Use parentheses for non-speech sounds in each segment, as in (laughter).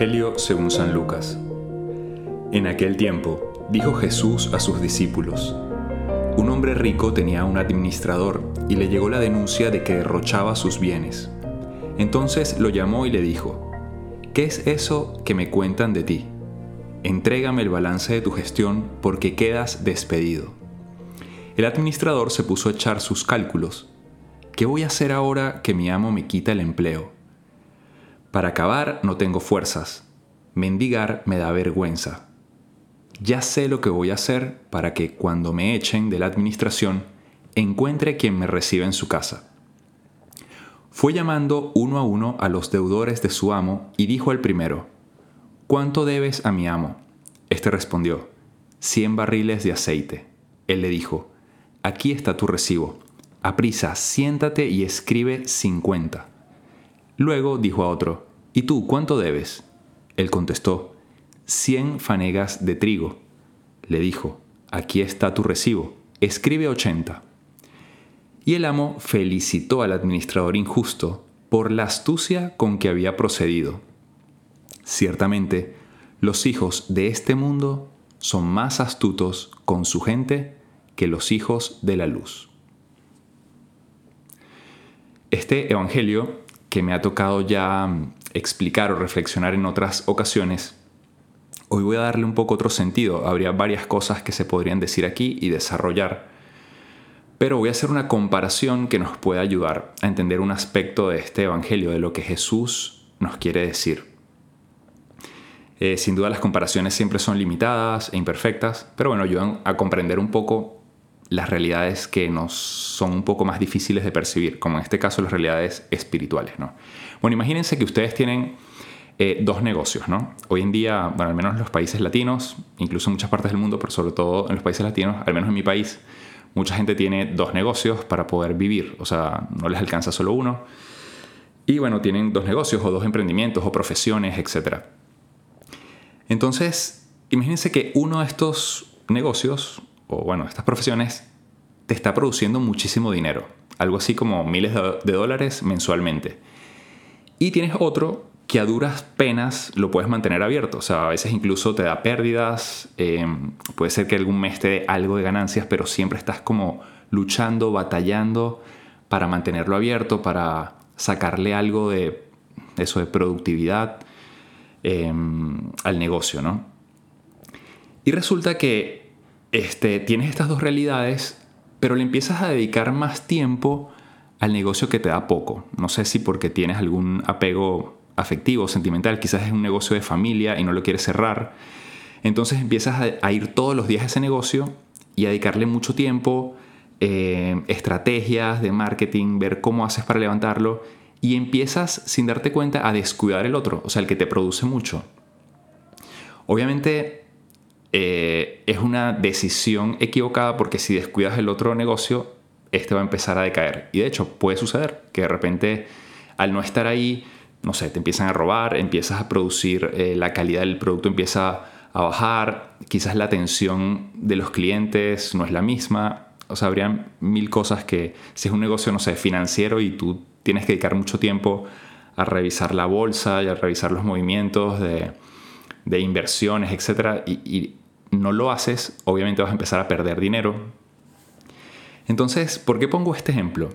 Evangelio según San Lucas. En aquel tiempo, dijo Jesús a sus discípulos, un hombre rico tenía un administrador y le llegó la denuncia de que derrochaba sus bienes. Entonces lo llamó y le dijo, ¿qué es eso que me cuentan de ti? Entrégame el balance de tu gestión porque quedas despedido. El administrador se puso a echar sus cálculos. ¿Qué voy a hacer ahora que mi amo me quita el empleo? Para acabar no tengo fuerzas. Mendigar me da vergüenza. Ya sé lo que voy a hacer para que cuando me echen de la administración encuentre quien me reciba en su casa. Fue llamando uno a uno a los deudores de su amo y dijo al primero, ¿Cuánto debes a mi amo? Este respondió, cien barriles de aceite. Él le dijo, Aquí está tu recibo. Aprisa, siéntate y escribe cincuenta. Luego dijo a otro, ¿Y tú cuánto debes? Él contestó, cien fanegas de trigo. Le dijo, aquí está tu recibo, escribe ochenta. Y el amo felicitó al administrador injusto por la astucia con que había procedido. Ciertamente, los hijos de este mundo son más astutos con su gente que los hijos de la luz. Este Evangelio que me ha tocado ya mm, explicar o reflexionar en otras ocasiones, hoy voy a darle un poco otro sentido. Habría varias cosas que se podrían decir aquí y desarrollar, pero voy a hacer una comparación que nos pueda ayudar a entender un aspecto de este Evangelio, de lo que Jesús nos quiere decir. Eh, sin duda las comparaciones siempre son limitadas e imperfectas, pero bueno, ayudan a comprender un poco las realidades que nos son un poco más difíciles de percibir, como en este caso las realidades espirituales. ¿no? Bueno, imagínense que ustedes tienen eh, dos negocios. ¿no? Hoy en día, bueno, al menos en los países latinos, incluso en muchas partes del mundo, pero sobre todo en los países latinos, al menos en mi país, mucha gente tiene dos negocios para poder vivir, o sea, no les alcanza solo uno. Y bueno, tienen dos negocios o dos emprendimientos o profesiones, etc. Entonces, imagínense que uno de estos negocios o bueno, estas profesiones, te está produciendo muchísimo dinero, algo así como miles de dólares mensualmente. Y tienes otro que a duras penas lo puedes mantener abierto, o sea, a veces incluso te da pérdidas, eh, puede ser que algún mes te dé algo de ganancias, pero siempre estás como luchando, batallando para mantenerlo abierto, para sacarle algo de eso de productividad eh, al negocio, ¿no? Y resulta que este, tienes estas dos realidades, pero le empiezas a dedicar más tiempo al negocio que te da poco. No sé si porque tienes algún apego afectivo, sentimental, quizás es un negocio de familia y no lo quieres cerrar. Entonces empiezas a, ir todos los días a ese negocio y a dedicarle mucho tiempo, eh, estrategias de marketing, ver cómo haces para levantarlo y empiezas sin darte cuenta a descuidar el otro, o sea, el que te produce mucho. Obviamente eh, es una decisión equivocada porque si descuidas el otro negocio, este va a empezar a decaer. Y de hecho puede suceder que de repente al no estar ahí, no sé, te empiezan a robar, empiezas a producir, eh, la calidad del producto empieza a bajar, quizás la atención de los clientes no es la misma. O sea, habrían mil cosas que si es un negocio, no sé, financiero y tú tienes que dedicar mucho tiempo a revisar la bolsa y a revisar los movimientos de, de inversiones, etc. y, no lo haces, obviamente vas a empezar a perder dinero. Entonces, ¿por qué pongo este ejemplo?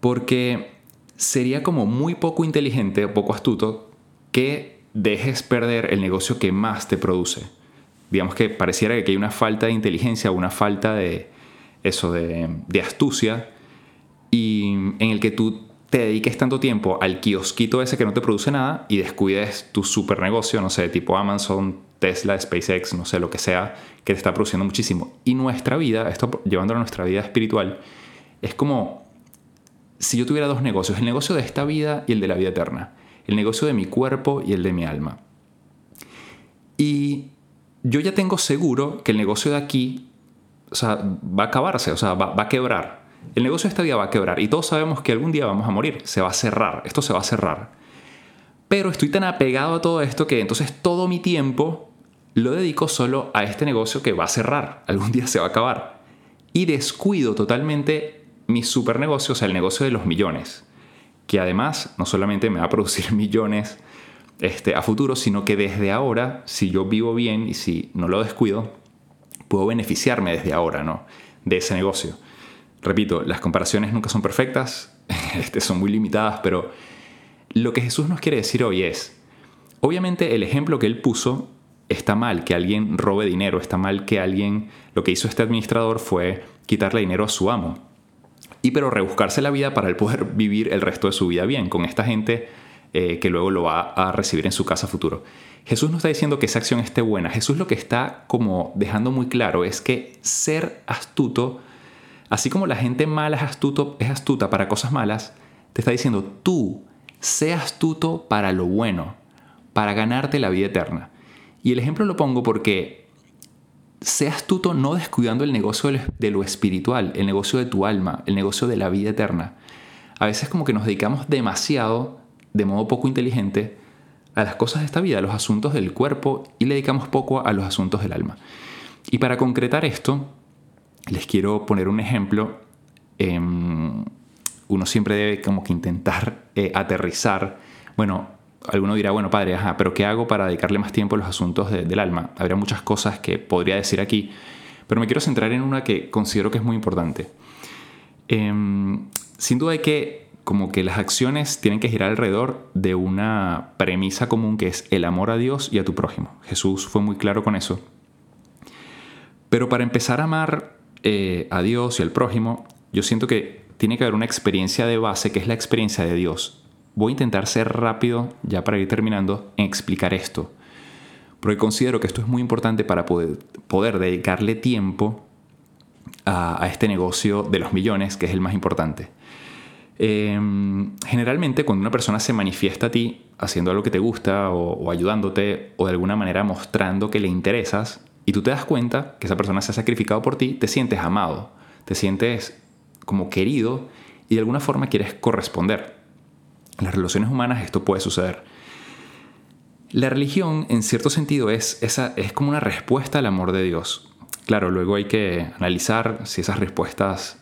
Porque sería como muy poco inteligente poco astuto que dejes perder el negocio que más te produce. Digamos que pareciera que hay una falta de inteligencia, una falta de eso, de, de astucia, y en el que tú te dediques tanto tiempo al kiosquito ese que no te produce nada y descuides tu super negocio, no sé, tipo Amazon, Tesla, SpaceX, no sé, lo que sea, que te está produciendo muchísimo. Y nuestra vida, esto llevándolo a nuestra vida espiritual, es como si yo tuviera dos negocios, el negocio de esta vida y el de la vida eterna, el negocio de mi cuerpo y el de mi alma. Y yo ya tengo seguro que el negocio de aquí, o sea, va a acabarse, o sea, va, va a quebrar. El negocio de esta vida va a quebrar y todos sabemos que algún día vamos a morir, se va a cerrar, esto se va a cerrar. Pero estoy tan apegado a todo esto que entonces todo mi tiempo lo dedico solo a este negocio que va a cerrar, algún día se va a acabar. Y descuido totalmente mi super negocio, o sea, el negocio de los millones, que además no solamente me va a producir (laughs) millones este, a futuro, sino que desde ahora, si yo vivo bien y si no lo descuido, puedo beneficiarme desde ahora, ¿no? De ese negocio. Repito, las comparaciones nunca son perfectas, (laughs) este, son muy limitadas, pero lo que Jesús nos quiere decir hoy es, obviamente el ejemplo que él puso está mal que alguien robe dinero, está mal que alguien, lo que hizo este administrador fue quitarle dinero a su amo. Y pero rebuscarse la vida para el poder vivir el resto de su vida bien con esta gente eh, que luego lo va a recibir en su casa futuro. Jesús no está diciendo que esa acción esté buena. Jesús lo que está como dejando muy claro es que ser astuto, así como la gente mala es, astuto, es astuta para cosas malas, te está diciendo tú, sé astuto para lo bueno, para ganarte la vida eterna. Y el ejemplo lo pongo porque sé astuto no descuidando el negocio de lo espiritual, el negocio de tu alma, el negocio de la vida eterna. A veces como que nos dedicamos demasiado, de modo poco inteligente, a las cosas de esta vida, a los asuntos del cuerpo y le dedicamos poco a los asuntos del alma. Y para concretar esto, les quiero poner un ejemplo. Em, uno siempre debe como que intentar eh, aterrizar. Bueno, alguno dirá, bueno, padre, ajá, pero ¿qué hago para dedicarle más tiempo a los asuntos del alma? Habría muchas cosas que podría decir aquí, pero me quiero centrar en una que considero que es muy importante. Em, sin duda hay que, como que las acciones tienen que girar alrededor de una premisa común que es el amor a Dios y a tu prójimo. Jesús fue muy claro con eso. Pero para empezar a amar eh, a Dios y al prójimo, yo siento que tiene que haber una experiencia de base que es la experiencia de Dios. Voy a intentar ser rápido, ya para ir terminando, en explicar esto. Porque considero que esto es muy importante para poder, poder dedicarle tiempo a, este negocio de los millones, que es el más importante. Em, generalmente cuando una persona se manifiesta a ti haciendo algo que te gusta o, o, ayudándote o de alguna manera mostrando que le interesas y tú te das cuenta que esa persona se ha sacrificado por ti, te sientes amado, te sientes como querido y de alguna forma quieres corresponder. En las relaciones humanas esto puede suceder. La religión, en cierto sentido, es, esa, es como una respuesta al amor de Dios. Claro, luego hay que analizar si esas respuestas,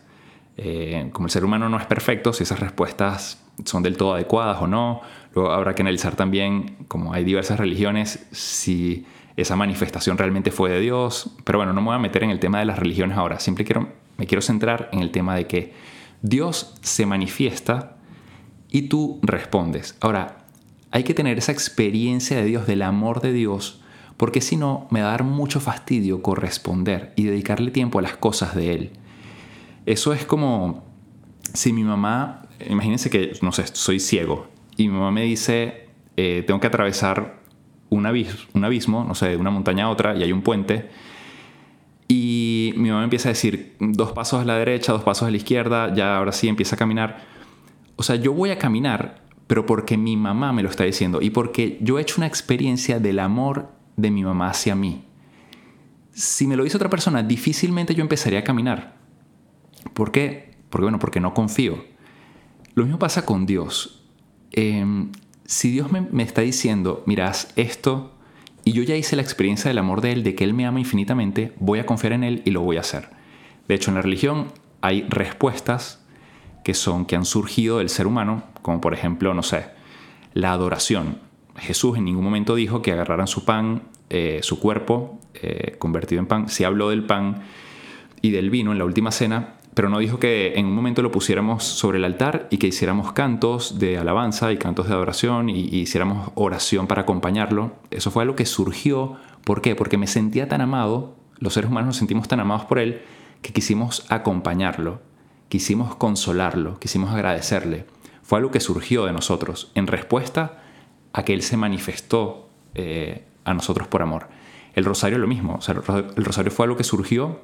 eh, como el ser humano no es perfecto, si esas respuestas son del todo adecuadas o no. Luego habrá que analizar también, como hay diversas religiones, si esa manifestación realmente fue de Dios. Pero bueno, no me voy a meter en el tema de las religiones ahora. Siempre quiero, me quiero centrar en el tema de que Dios se manifiesta y tú respondes. Ahora, hay que tener esa experiencia de Dios, del amor de Dios, porque si no, me va a dar mucho fastidio corresponder y dedicarle tiempo a las cosas de Él. Eso es como si mi mamá, imagínense que, no sé, soy ciego, y mi mamá me dice, eh, tengo que atravesar un abismo, un abismo, no sé, de una montaña a otra, y hay un puente, y mi mamá empieza a decir dos pasos a la derecha, dos pasos a la izquierda, ya ahora sí empieza a caminar o sea, yo voy a caminar, pero porque mi mamá me lo está diciendo y porque yo he hecho una experiencia del amor de mi mamá hacia mí. Si me lo dice otra persona, difícilmente yo empezaría a caminar. ¿Por qué? Porque, bueno, porque no confío. Lo mismo pasa con Dios. Em, si Dios me, me está diciendo, miras esto, y yo ya hice la experiencia del amor de Él, de que Él me ama infinitamente, voy a confiar en Él y lo voy a hacer. De hecho, en la religión hay respuestas que son que han surgido del ser humano, como por ejemplo, no sé, la adoración. Jesús en ningún momento dijo que agarraran su pan, eh, su cuerpo eh, convertido en pan. Sí habló del pan y del vino en la última cena, pero no dijo que en un momento lo pusiéramos sobre el altar y que hiciéramos cantos de alabanza y cantos de adoración y, y hiciéramos oración para acompañarlo. Eso fue algo que surgió. ¿Por qué? Porque me sentía tan amado, los seres humanos nos sentimos tan amados por él, que quisimos acompañarlo quisimos consolarlo, quisimos agradecerle. Fue algo que surgió de nosotros en respuesta a que Él se manifestó eh, a nosotros por amor. El rosario lo mismo, el rosario fue algo que surgió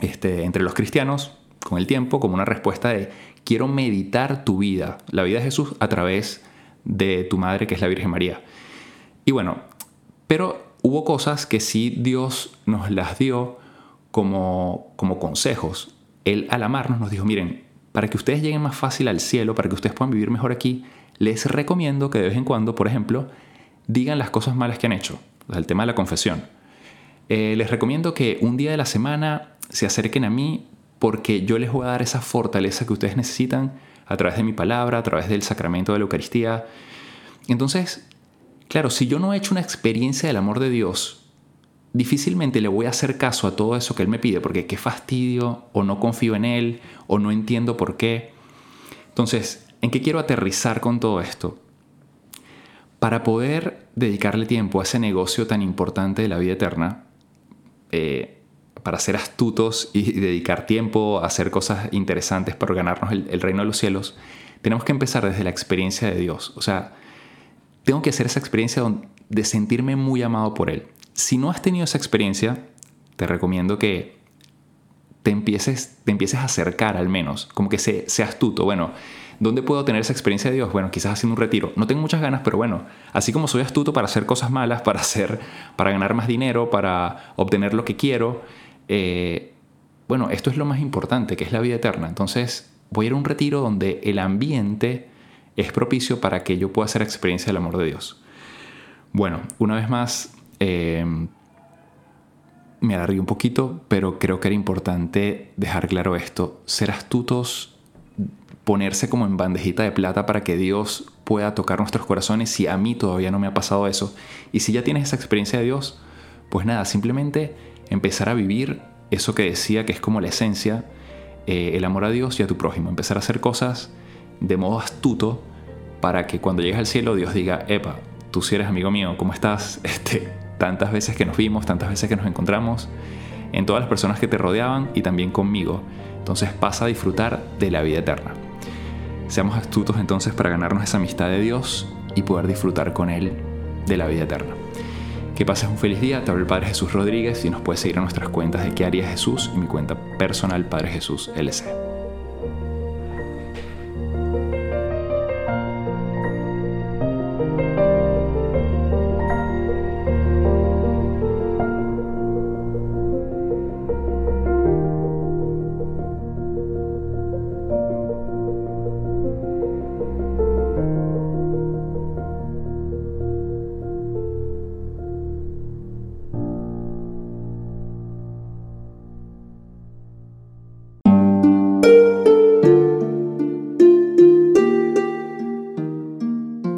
este, entre los cristianos con el tiempo como una respuesta de quiero meditar tu vida, la vida de Jesús a través de tu madre que es la Virgen María. Y bueno, pero hubo cosas que sí Dios nos las dio como, como consejos él al amarnos nos dijo, miren, para que ustedes lleguen más fácil al cielo, para que ustedes puedan vivir mejor aquí, les recomiendo que de vez en cuando, por ejemplo, digan las cosas malas que han hecho, el tema de la confesión. Eh, les recomiendo que un día de la semana se acerquen a mí porque yo les voy a dar esa fortaleza que ustedes necesitan a través de mi palabra, a través del sacramento de la Eucaristía. Entonces, claro, si yo no he hecho una experiencia del amor de Dios, difícilmente le voy a hacer caso a todo eso que Él me pide, porque qué fastidio, o no confío en Él, o no entiendo por qué. Entonces, ¿en qué quiero aterrizar con todo esto? Para poder dedicarle tiempo a ese negocio tan importante de la vida eterna, eh, para ser astutos y dedicar tiempo a hacer cosas interesantes para ganarnos el, reino de los cielos, tenemos que empezar desde la experiencia de Dios. O sea, tengo que hacer esa experiencia de sentirme muy amado por Él. Si no has tenido esa experiencia, te recomiendo que te empieces, te empieces a acercar al menos, como que seas astuto. Bueno, ¿dónde puedo tener esa experiencia de Dios? Bueno, quizás haciendo un retiro. No tengo muchas ganas, pero bueno, así como soy astuto para hacer cosas malas, para hacer, para ganar más dinero, para obtener lo que quiero, eh, bueno, esto es lo más importante, que es la vida eterna. Entonces, voy a ir a un retiro donde el ambiente es propicio para que yo pueda hacer experiencia del amor de Dios. Bueno, una vez más, eh, me alargué un poquito, pero creo que era importante dejar claro esto. Ser astutos, ponerse como en bandejita de plata para que Dios pueda tocar nuestros corazones si a mí todavía no me ha pasado eso. Y si ya tienes esa experiencia de Dios, pues nada, simplemente empezar a vivir eso que decía que es como la esencia, eh, el amor a Dios y a tu prójimo, empezar a hacer cosas de modo astuto para que cuando llegues al cielo Dios diga, epa, tú si eres amigo mío, ¿cómo estás? (laughs) Este, tantas veces que nos vimos, tantas veces que nos encontramos, en todas las personas que te rodeaban y también conmigo. Entonces pasa a disfrutar de la vida eterna. Seamos astutos entonces para ganarnos esa amistad de Dios y poder disfrutar con Él de la vida eterna. Que pases un feliz día, te hablo el Padre Jesús Rodríguez y nos puedes seguir en nuestras cuentas de qué haría Jesús y mi cuenta personal Padre Jesús LC.